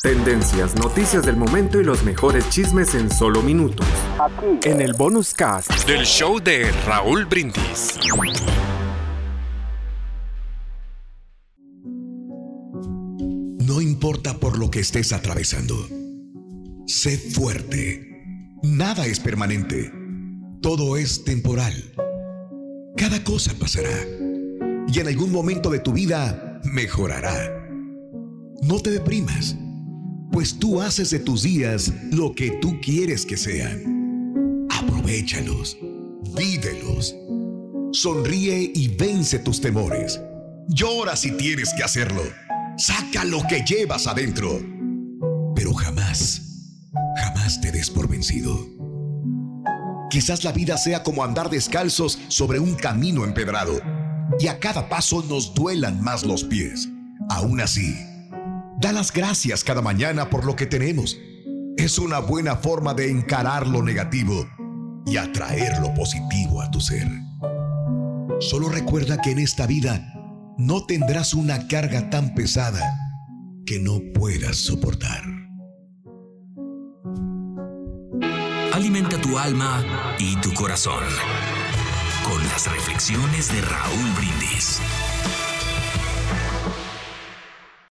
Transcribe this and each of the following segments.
Tendencias, noticias del momento y los mejores chismes en solo minutos. Aquí. En el bonus cast del show de Raúl Brindis. No importa por lo que estés atravesando. Sé fuerte. Nada es permanente. Todo es temporal. Cada cosa pasará. Y en algún momento de tu vida mejorará. No te deprimas pues tú haces de tus días lo que tú quieres que sean. Aprovechalos, vívelos, sonríe y vence tus temores. Llora si tienes que hacerlo. Saca lo que llevas adentro. Pero jamás, jamás te des por vencido. Quizás la vida sea como andar descalzos sobre un camino empedrado y a cada paso nos duelan más los pies. Aún así, Da las gracias cada mañana por lo que tenemos. Es una buena forma de encarar lo negativo y atraer lo positivo a tu ser. Solo recuerda que en esta vida no tendrás una carga tan pesada que no puedas soportar. Alimenta tu alma y tu corazón con las reflexiones de Raúl Brindis.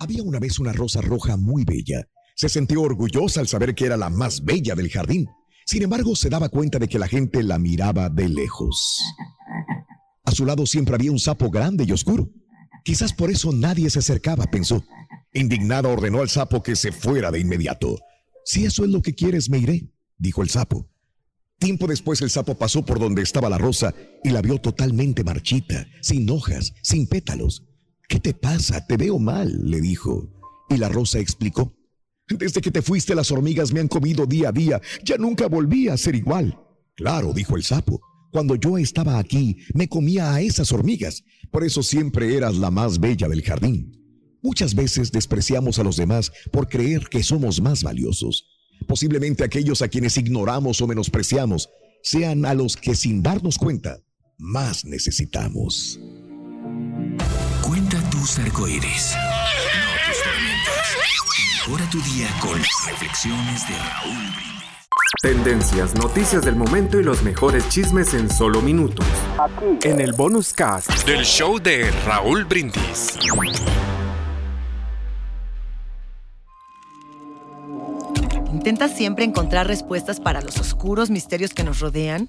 Había una vez una rosa roja muy bella. Se sintió orgullosa al saber que era la más bella del jardín. Sin embargo, se daba cuenta de que la gente la miraba de lejos. A su lado siempre había un sapo grande y oscuro. Quizás por eso nadie se acercaba, pensó. Indignada ordenó al sapo que se fuera de inmediato. Si eso es lo que quieres, me iré, dijo el sapo. Tiempo después el sapo pasó por donde estaba la rosa y la vio totalmente marchita, sin hojas, sin pétalos. ¿Qué te pasa? Te veo mal, le dijo. Y la rosa explicó. Desde que te fuiste las hormigas me han comido día a día. Ya nunca volví a ser igual. Claro, dijo el sapo. Cuando yo estaba aquí, me comía a esas hormigas. Por eso siempre eras la más bella del jardín. Muchas veces despreciamos a los demás por creer que somos más valiosos. Posiblemente aquellos a quienes ignoramos o menospreciamos sean a los que sin darnos cuenta más necesitamos. Tus arcoíris, no tus tormentas. Mejora tu día con las reflexiones de Raúl Brindis. Tendencias, noticias del momento y los mejores chismes en solo minutos. Aquí. En el bonus cast del show de Raúl Brindis. ¿Intentas siempre encontrar respuestas para los oscuros misterios que nos rodean?